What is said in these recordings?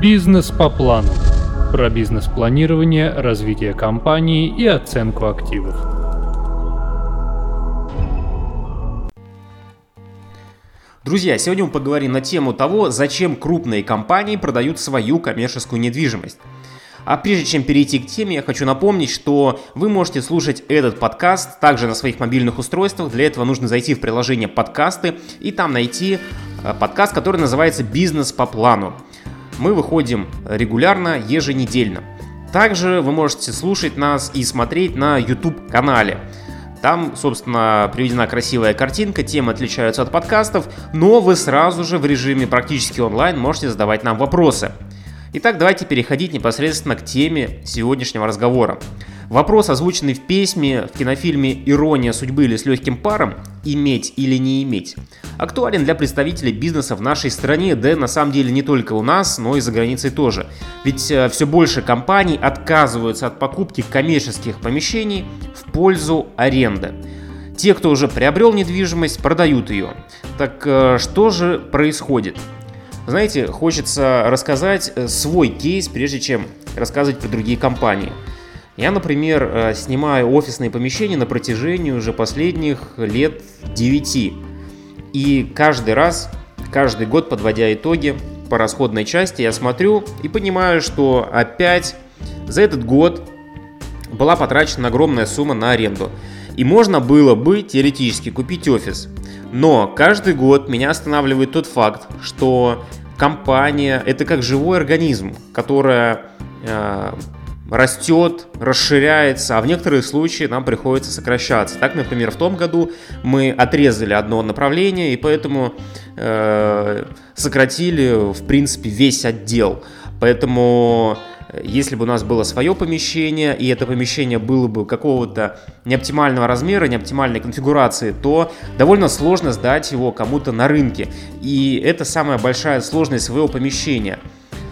Бизнес по плану. Про бизнес-планирование, развитие компании и оценку активов. Друзья, сегодня мы поговорим на тему того, зачем крупные компании продают свою коммерческую недвижимость. А прежде чем перейти к теме, я хочу напомнить, что вы можете слушать этот подкаст также на своих мобильных устройствах. Для этого нужно зайти в приложение подкасты и там найти э, подкаст, который называется «Бизнес по плану». Мы выходим регулярно, еженедельно. Также вы можете слушать нас и смотреть на YouTube-канале. Там, собственно, приведена красивая картинка, темы отличаются от подкастов, но вы сразу же в режиме практически онлайн можете задавать нам вопросы. Итак, давайте переходить непосредственно к теме сегодняшнего разговора. Вопрос, озвученный в песне в кинофильме «Ирония судьбы» или «С легким паром» «Иметь или не иметь» актуален для представителей бизнеса в нашей стране, да на самом деле не только у нас, но и за границей тоже. Ведь э, все больше компаний отказываются от покупки коммерческих помещений в пользу аренды. Те, кто уже приобрел недвижимость, продают ее. Так э, что же происходит? Знаете, хочется рассказать э, свой кейс, прежде чем рассказывать про другие компании. Я, например, э, снимаю офисные помещения на протяжении уже последних лет 9. И каждый раз, каждый год, подводя итоги по расходной части, я смотрю и понимаю, что опять за этот год была потрачена огромная сумма на аренду. И можно было бы теоретически купить офис. Но каждый год меня останавливает тот факт, что компания это как живой организм, которая э, растет, расширяется, а в некоторых случаях нам приходится сокращаться. Так, например, в том году мы отрезали одно направление и поэтому э, сократили, в принципе, весь отдел. Поэтому если бы у нас было свое помещение, и это помещение было бы какого-то неоптимального размера, неоптимальной конфигурации, то довольно сложно сдать его кому-то на рынке. И это самая большая сложность своего помещения.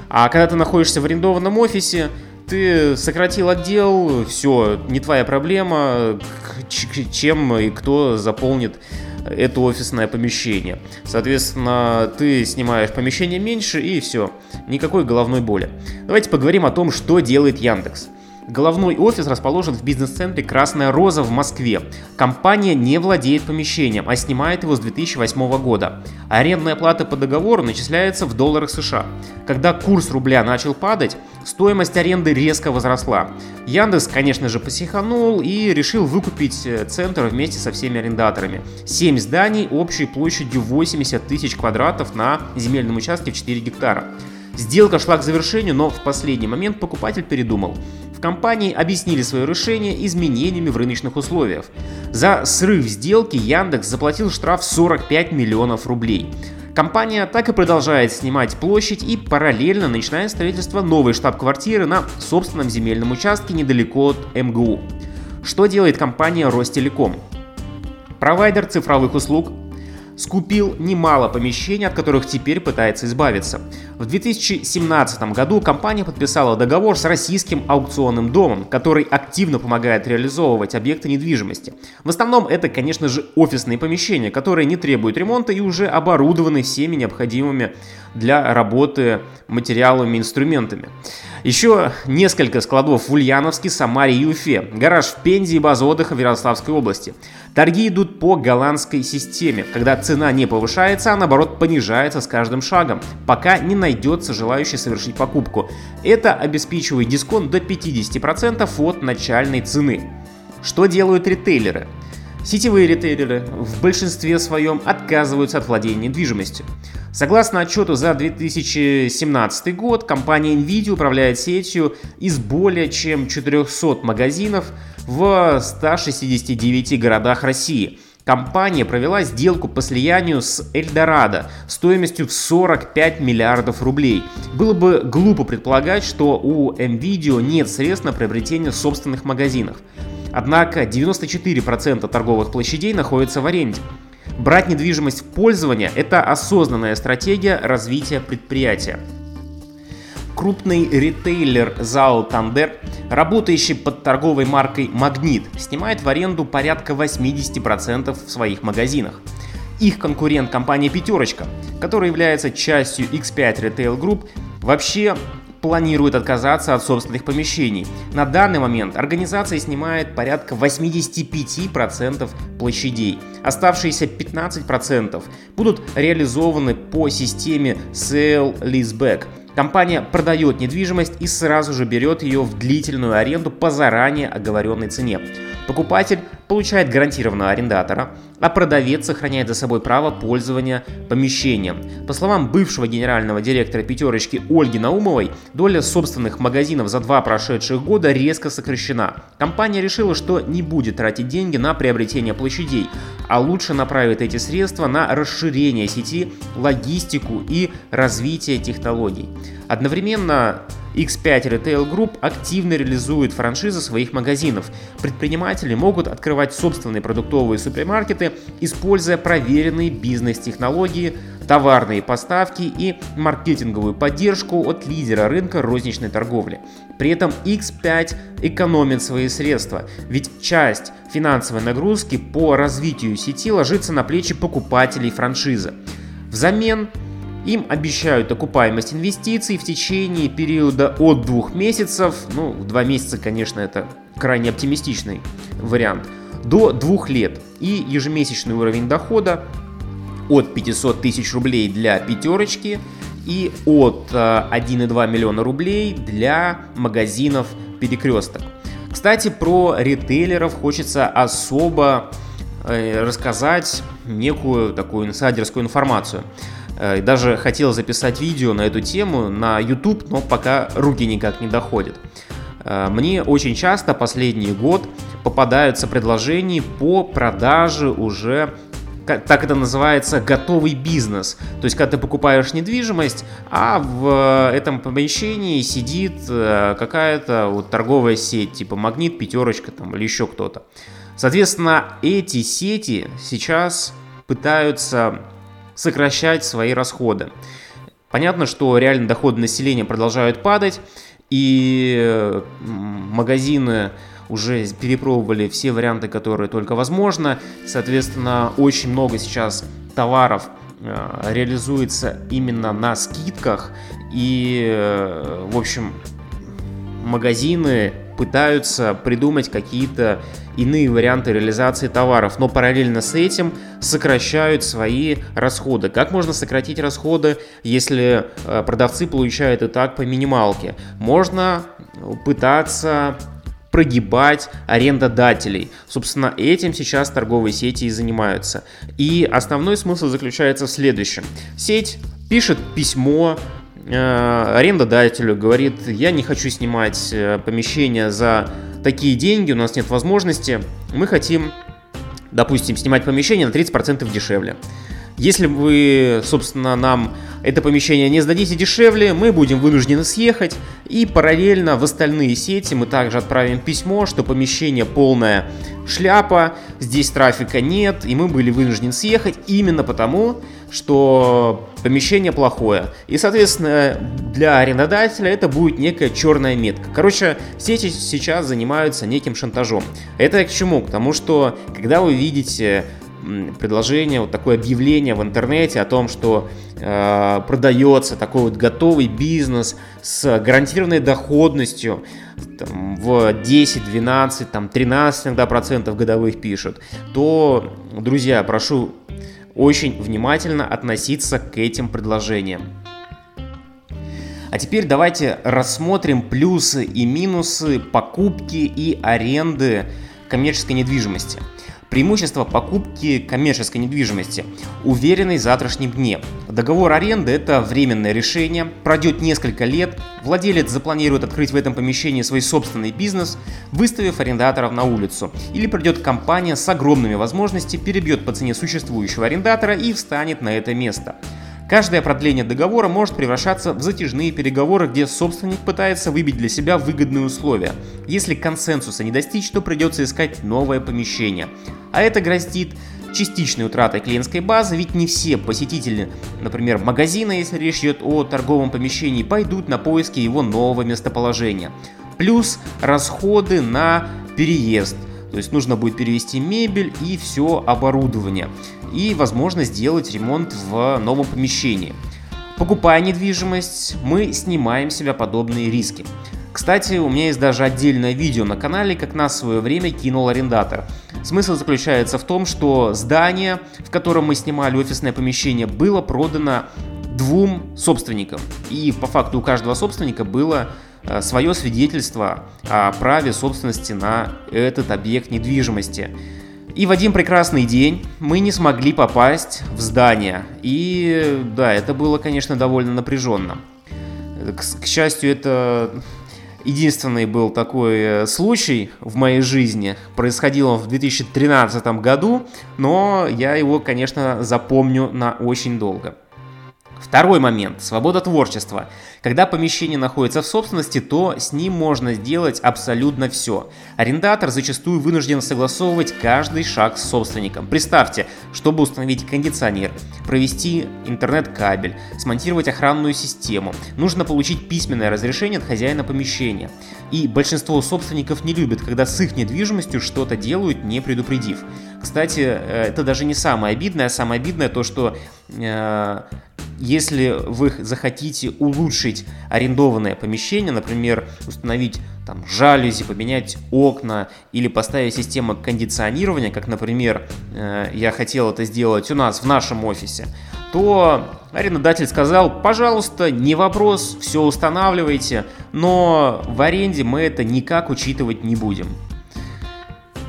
А когда ты находишься в арендованном офисе, ты сократил отдел, все, не твоя проблема, чем и кто заполнит это офисное помещение. Соответственно, ты снимаешь помещение меньше и все, никакой головной боли. Давайте поговорим о том, что делает Яндекс. Головной офис расположен в бизнес-центре «Красная Роза» в Москве. Компания не владеет помещением, а снимает его с 2008 года. Арендная плата по договору начисляется в долларах США. Когда курс рубля начал падать, стоимость аренды резко возросла. Яндекс, конечно же, посиханул и решил выкупить э, центр вместе со всеми арендаторами. 7 зданий общей площадью 80 тысяч квадратов на земельном участке в 4 гектара. Сделка шла к завершению, но в последний момент покупатель передумал. В компании объяснили свое решение изменениями в рыночных условиях. За срыв сделки Яндекс заплатил штраф 45 миллионов рублей. Компания так и продолжает снимать площадь и параллельно начинает строительство новой штаб-квартиры на собственном земельном участке недалеко от МГУ. Что делает компания Ростелеком? Провайдер цифровых услуг скупил немало помещений, от которых теперь пытается избавиться. В 2017 году компания подписала договор с российским аукционным домом, который активно помогает реализовывать объекты недвижимости. В основном это, конечно же, офисные помещения, которые не требуют ремонта и уже оборудованы всеми необходимыми для работы материалами и инструментами. Еще несколько складов в Ульяновске, Самаре и Уфе. Гараж в Пензе и база отдыха в Ярославской области. Торги идут по голландской системе, когда цена не повышается, а наоборот понижается с каждым шагом, пока не найдется желающий совершить покупку. Это обеспечивает дисконт до 50% от начальной цены. Что делают ритейлеры? Сетевые ритейлеры в большинстве своем отказываются от владения недвижимостью. Согласно отчету за 2017 год, компания Nvidia управляет сетью из более чем 400 магазинов в 169 городах России. Компания провела сделку по слиянию с Эльдорадо стоимостью в 45 миллиардов рублей. Было бы глупо предполагать, что у Nvidia нет средств на приобретение собственных магазинов. Однако 94% торговых площадей находятся в аренде. Брать недвижимость в пользование – это осознанная стратегия развития предприятия. Крупный ритейлер ЗАО Тандер, работающий под торговой маркой Магнит, снимает в аренду порядка 80% в своих магазинах. Их конкурент компания Пятерочка, которая является частью X5 Retail Group, вообще планирует отказаться от собственных помещений. На данный момент организация снимает порядка 85% площадей. Оставшиеся 15% будут реализованы по системе Sale Leaseback. Компания продает недвижимость и сразу же берет ее в длительную аренду по заранее оговоренной цене. Покупатель получает гарантированного арендатора, а продавец сохраняет за собой право пользования помещением. По словам бывшего генерального директора «пятерочки» Ольги Наумовой, доля собственных магазинов за два прошедших года резко сокращена. Компания решила, что не будет тратить деньги на приобретение площадей, а лучше направит эти средства на расширение сети, логистику и развитие технологий. Одновременно X5 Retail Group активно реализует франшизы своих магазинов. Предприниматели могут открывать собственные продуктовые супермаркеты, используя проверенные бизнес-технологии, товарные поставки и маркетинговую поддержку от лидера рынка розничной торговли. При этом X5 экономит свои средства, ведь часть финансовой нагрузки по развитию сети ложится на плечи покупателей франшизы. Взамен им обещают окупаемость инвестиций в течение периода от двух месяцев, ну, два месяца, конечно, это крайне оптимистичный вариант, до двух лет и ежемесячный уровень дохода от 500 тысяч рублей для пятерочки и от 1,2 э, миллиона рублей для магазинов перекресток. Кстати, про ритейлеров хочется особо э, рассказать некую такую инсайдерскую информацию. Э, даже хотел записать видео на эту тему на YouTube, но пока руки никак не доходят. Э, мне очень часто последний год попадаются предложения по продаже уже так это называется готовый бизнес. То есть, когда ты покупаешь недвижимость, а в этом помещении сидит э, какая-то вот торговая сеть, типа Магнит, Пятерочка там или еще кто-то. Соответственно, эти сети сейчас пытаются сокращать свои расходы. Понятно, что реально доходы населения продолжают падать, и магазины уже перепробовали все варианты, которые только возможно. Соответственно, очень много сейчас товаров э, реализуется именно на скидках. И, э, в общем, магазины пытаются придумать какие-то иные варианты реализации товаров, но параллельно с этим сокращают свои расходы. Как можно сократить расходы, если э, продавцы получают и так по минималке? Можно пытаться прогибать арендодателей. Собственно, этим сейчас торговые сети и занимаются. И основной смысл заключается в следующем. Сеть пишет письмо арендодателю, говорит, я не хочу снимать э, помещение за такие деньги, у нас нет возможности, мы хотим, допустим, снимать помещение на 30% дешевле. Если вы, собственно, нам это помещение не сдадите дешевле, мы будем вынуждены съехать, и параллельно в остальные сети мы также отправим письмо, что помещение полная шляпа, здесь трафика нет, и мы были вынуждены съехать именно потому, что помещение плохое. И, соответственно, для арендодателя это будет некая черная метка. Короче, сети сейчас занимаются неким шантажом. Это к чему? К тому, что когда вы видите предложение, вот такое объявление в интернете о том, что э, продается такой вот готовый бизнес с гарантированной доходностью там, в 10, 12, там, 13 иногда процентов годовых пишут, то, друзья, прошу очень внимательно относиться к этим предложениям. А теперь давайте рассмотрим плюсы и минусы покупки и аренды коммерческой недвижимости – Преимущество покупки коммерческой недвижимости. Уверенный в завтрашнем дне. Договор аренды – это временное решение, пройдет несколько лет, владелец запланирует открыть в этом помещении свой собственный бизнес, выставив арендаторов на улицу. Или придет компания с огромными возможностями, перебьет по цене существующего арендатора и встанет на это место. Каждое продление договора может превращаться в затяжные переговоры, где собственник пытается выбить для себя выгодные условия. Если консенсуса не достичь, то придется искать новое помещение. А это грозит частичной утратой клиентской базы, ведь не все посетители, например, магазина, если речь идет о торговом помещении, пойдут на поиски его нового местоположения. Плюс расходы на переезд. То есть нужно будет перевести мебель и все оборудование и, возможно, сделать ремонт в новом помещении. Покупая недвижимость, мы снимаем себя подобные риски. Кстати, у меня есть даже отдельное видео на канале, как нас в свое время кинул арендатор. Смысл заключается в том, что здание, в котором мы снимали офисное помещение, было продано двум собственникам. И по факту у каждого собственника было свое свидетельство о праве собственности на этот объект недвижимости. И в один прекрасный день мы не смогли попасть в здание. И да, это было, конечно, довольно напряженно. К, к счастью, это единственный был такой э, случай в моей жизни. Происходил он в 2013 году, но я его, конечно, запомню на очень долго. Второй момент – свобода творчества. Когда помещение находится в собственности, то с ним можно сделать абсолютно все. Арендатор зачастую вынужден согласовывать каждый шаг с собственником. Представьте, чтобы установить кондиционер, провести интернет-кабель, смонтировать охранную систему, нужно получить письменное разрешение от хозяина помещения. И большинство собственников не любят, когда с их недвижимостью что-то делают, не предупредив. Кстати, э, это даже не самое обидное, самое обидное то, что э, если вы захотите улучшить арендованное помещение, например, установить там жалюзи, поменять окна или поставить систему кондиционирования, как, например, э, я хотел это сделать у нас в нашем офисе, то арендодатель сказал, пожалуйста, не вопрос, все устанавливайте, но в аренде мы это никак учитывать не будем.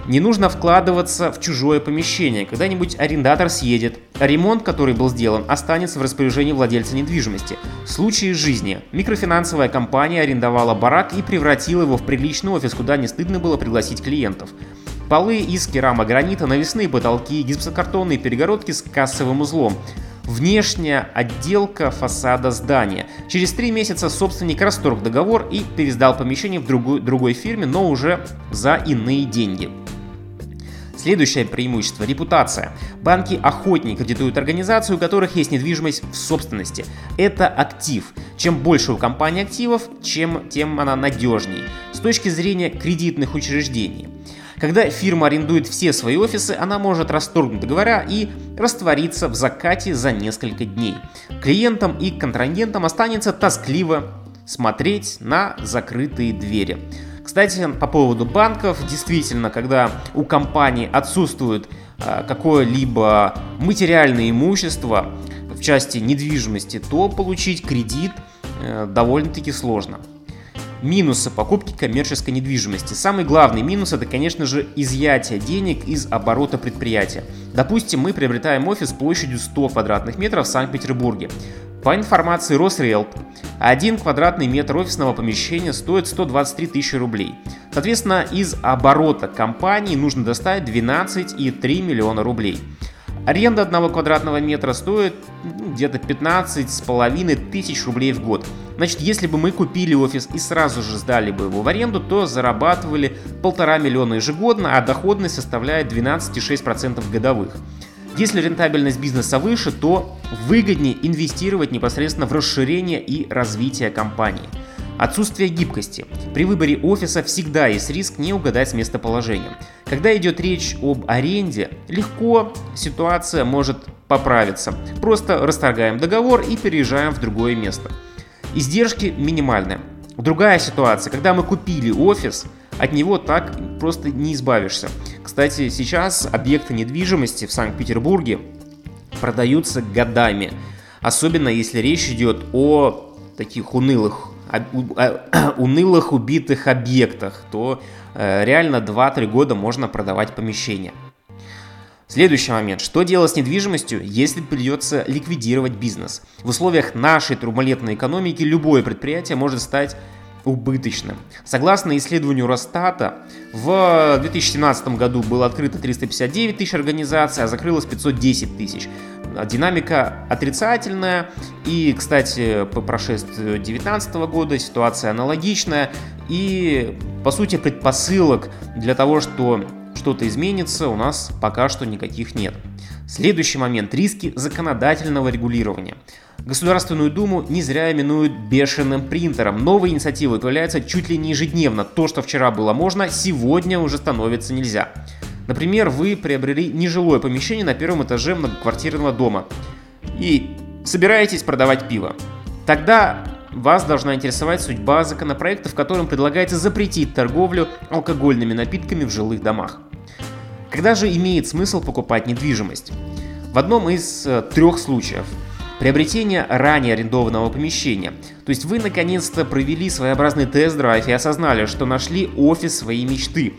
Не нужно вкладываться в чужое помещение. Когда-нибудь арендатор съедет, ремонт, который был сделан, останется в распоряжении владельца недвижимости. В случае жизни микрофинансовая компания арендовала барак и превратила его в приличный офис, куда не стыдно было пригласить клиентов. Полы из керамогранита, навесные потолки, гипсокартонные перегородки с кассовым узлом. Внешняя отделка фасада здания. Через три месяца собственник расторг договор и пересдал помещение в другой, другой фирме, но уже за иные деньги. Следующее преимущество – репутация. Банки охотнее кредитуют организации, у которых есть недвижимость в собственности. Это актив. Чем больше у компании активов, чем, тем она надежней. С точки зрения кредитных учреждений. Когда фирма арендует все свои офисы, она может расторгнуть договора и раствориться в закате за несколько дней. Клиентам и контрагентам останется тоскливо смотреть на закрытые двери. Кстати, по поводу банков, действительно, когда у компании отсутствует а, какое-либо материальное имущество в части недвижимости, то получить кредит э, довольно-таки сложно. Минусы покупки коммерческой недвижимости. Самый главный минус это, конечно же, изъятие денег из оборота предприятия. Допустим, мы приобретаем офис площадью 100 квадратных метров в Санкт-Петербурге. По информации Росреалт, один квадратный метр офисного помещения стоит 123 тысячи рублей. Соответственно, из оборота компании нужно достать 12,3 миллиона рублей. Аренда одного квадратного метра стоит ну, где-то 15 с половиной тысяч рублей в год. Значит, если бы мы купили офис и сразу же сдали бы его в аренду, то зарабатывали полтора миллиона ежегодно, а доходность составляет 12,6% годовых. Если рентабельность бизнеса выше, то выгоднее инвестировать непосредственно в расширение и развитие компании. Отсутствие гибкости. При выборе офиса всегда есть риск не угадать с местоположением. Когда идет речь об аренде, легко ситуация может поправиться. Просто расторгаем договор и переезжаем в другое место. Издержки минимальные. Другая ситуация, когда мы купили офис, от него так просто не избавишься. Кстати, сейчас объекты недвижимости в Санкт-Петербурге продаются годами. Особенно если речь идет о таких унылых, унылых убитых объектах, то э, реально 2-3 года можно продавать помещение. Следующий момент. Что делать с недвижимостью, если придется ликвидировать бизнес? В условиях нашей турбулентной экономики любое предприятие может стать убыточным. Согласно исследованию Росстата, в 2017 году было открыто 359 тысяч организаций, а закрылось 510 тысяч. Динамика отрицательная, и, кстати, по прошествию 2019 года ситуация аналогичная, и, по сути, предпосылок для того, что что-то изменится, у нас пока что никаких нет. Следующий момент – риски законодательного регулирования. Государственную Думу не зря именуют бешеным принтером. Новые инициативы появляются чуть ли не ежедневно. То, что вчера было можно, сегодня уже становится нельзя. Например, вы приобрели нежилое помещение на первом этаже многоквартирного дома. И Собираетесь продавать пиво. Тогда вас должна интересовать судьба законопроекта, в котором предлагается запретить торговлю алкогольными напитками в жилых домах. Когда же имеет смысл покупать недвижимость? В одном из э, трех случаев. Приобретение ранее арендованного помещения. То есть вы наконец-то провели своеобразный тест-драйв и осознали, что нашли офис своей мечты.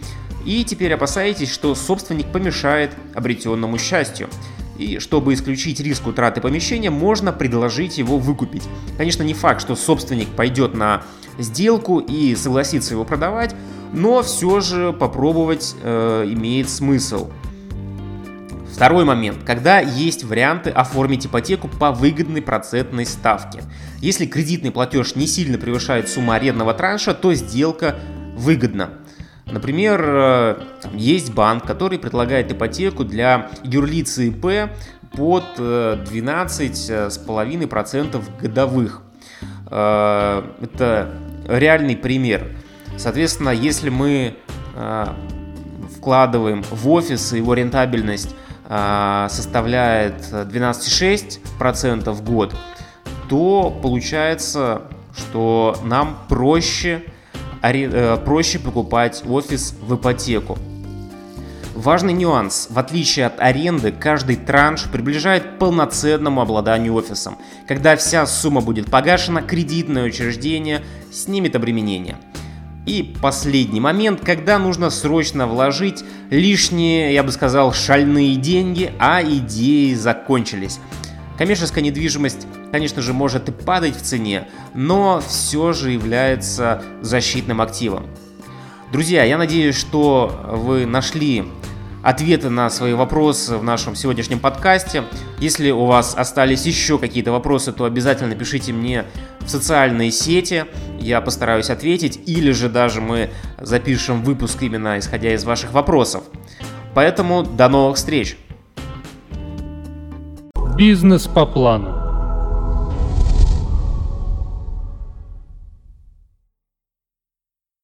И теперь опасаетесь, что собственник помешает обретенному счастью. И чтобы исключить риск утраты помещения, можно предложить его выкупить. Конечно, не факт, что собственник пойдет на сделку и согласится его продавать, но все же попробовать э, имеет смысл. Второй момент. Когда есть варианты оформить ипотеку по выгодной процентной ставке. Если кредитный платеж не сильно превышает сумму арендного транша, то сделка выгодна. Например, э, есть банк, который предлагает ипотеку для юрлицы ИП под 12,5% э, годовых. Э, это реальный пример. Соответственно, если мы вкладываем в офис, его рентабельность составляет 12,6% в год, то получается, что нам проще Э, проще покупать офис в ипотеку. Важный нюанс. В отличие от аренды, каждый транш приближает к полноценному обладанию офисом. Когда вся сумма будет погашена, кредитное учреждение снимет обременение. И последний момент, когда нужно срочно вложить лишние, я бы сказал, шальные деньги, а идеи закончились. Коммерческая недвижимость, конечно же, может и падать в цене, но все же является защитным активом. Друзья, я надеюсь, что вы нашли ответы на свои вопросы в нашем сегодняшнем подкасте. Если у вас остались еще какие-то вопросы, то обязательно пишите мне в социальные сети, я постараюсь ответить, или же даже мы запишем выпуск именно исходя из ваших вопросов. Поэтому до новых встреч! Бизнес по плану.